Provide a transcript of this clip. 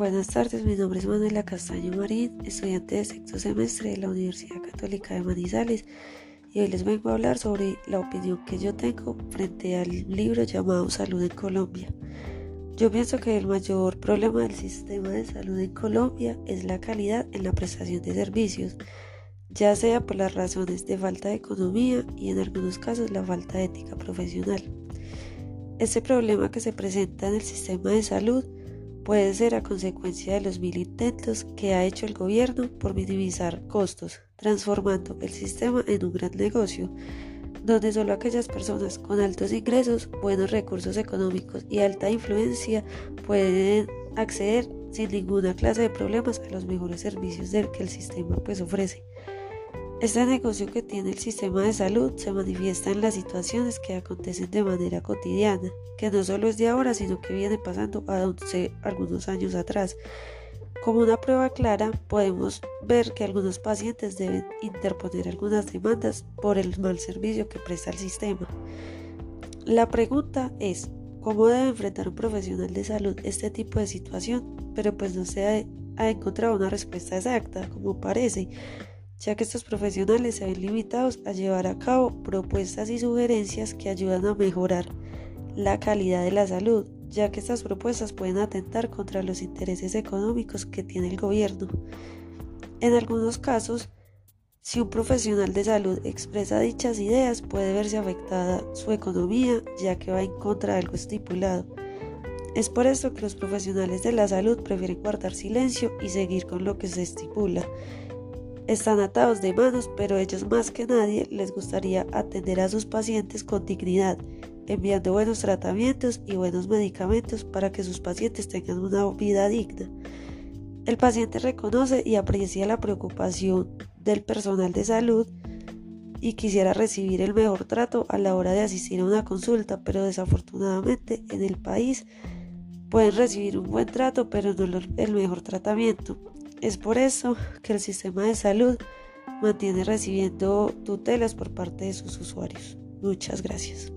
Buenas tardes, mi nombre es Manuela Castaño Marín, estudiante de sexto semestre de la Universidad Católica de Manizales y hoy les vengo a hablar sobre la opinión que yo tengo frente al libro llamado Salud en Colombia. Yo pienso que el mayor problema del sistema de salud en Colombia es la calidad en la prestación de servicios, ya sea por las razones de falta de economía y en algunos casos la falta de ética profesional. Este problema que se presenta en el sistema de salud puede ser a consecuencia de los mil intentos que ha hecho el gobierno por minimizar costos, transformando el sistema en un gran negocio, donde solo aquellas personas con altos ingresos, buenos recursos económicos y alta influencia pueden acceder sin ninguna clase de problemas a los mejores servicios del que el sistema pues ofrece. Este negocio que tiene el sistema de salud se manifiesta en las situaciones que acontecen de manera cotidiana, que no solo es de ahora, sino que viene pasando hace algunos años atrás. Como una prueba clara, podemos ver que algunos pacientes deben interponer algunas demandas por el mal servicio que presta el sistema. La pregunta es, ¿cómo debe enfrentar un profesional de salud este tipo de situación? Pero pues no se ha encontrado una respuesta exacta, como parece ya que estos profesionales se ven limitados a llevar a cabo propuestas y sugerencias que ayudan a mejorar la calidad de la salud, ya que estas propuestas pueden atentar contra los intereses económicos que tiene el gobierno. En algunos casos, si un profesional de salud expresa dichas ideas, puede verse afectada su economía, ya que va en contra de algo estipulado. Es por esto que los profesionales de la salud prefieren guardar silencio y seguir con lo que se estipula, están atados de manos, pero ellos más que nadie les gustaría atender a sus pacientes con dignidad, enviando buenos tratamientos y buenos medicamentos para que sus pacientes tengan una vida digna. El paciente reconoce y aprecia la preocupación del personal de salud y quisiera recibir el mejor trato a la hora de asistir a una consulta, pero desafortunadamente en el país pueden recibir un buen trato, pero no el mejor tratamiento. Es por eso que el sistema de salud mantiene recibiendo tutelas por parte de sus usuarios. Muchas gracias.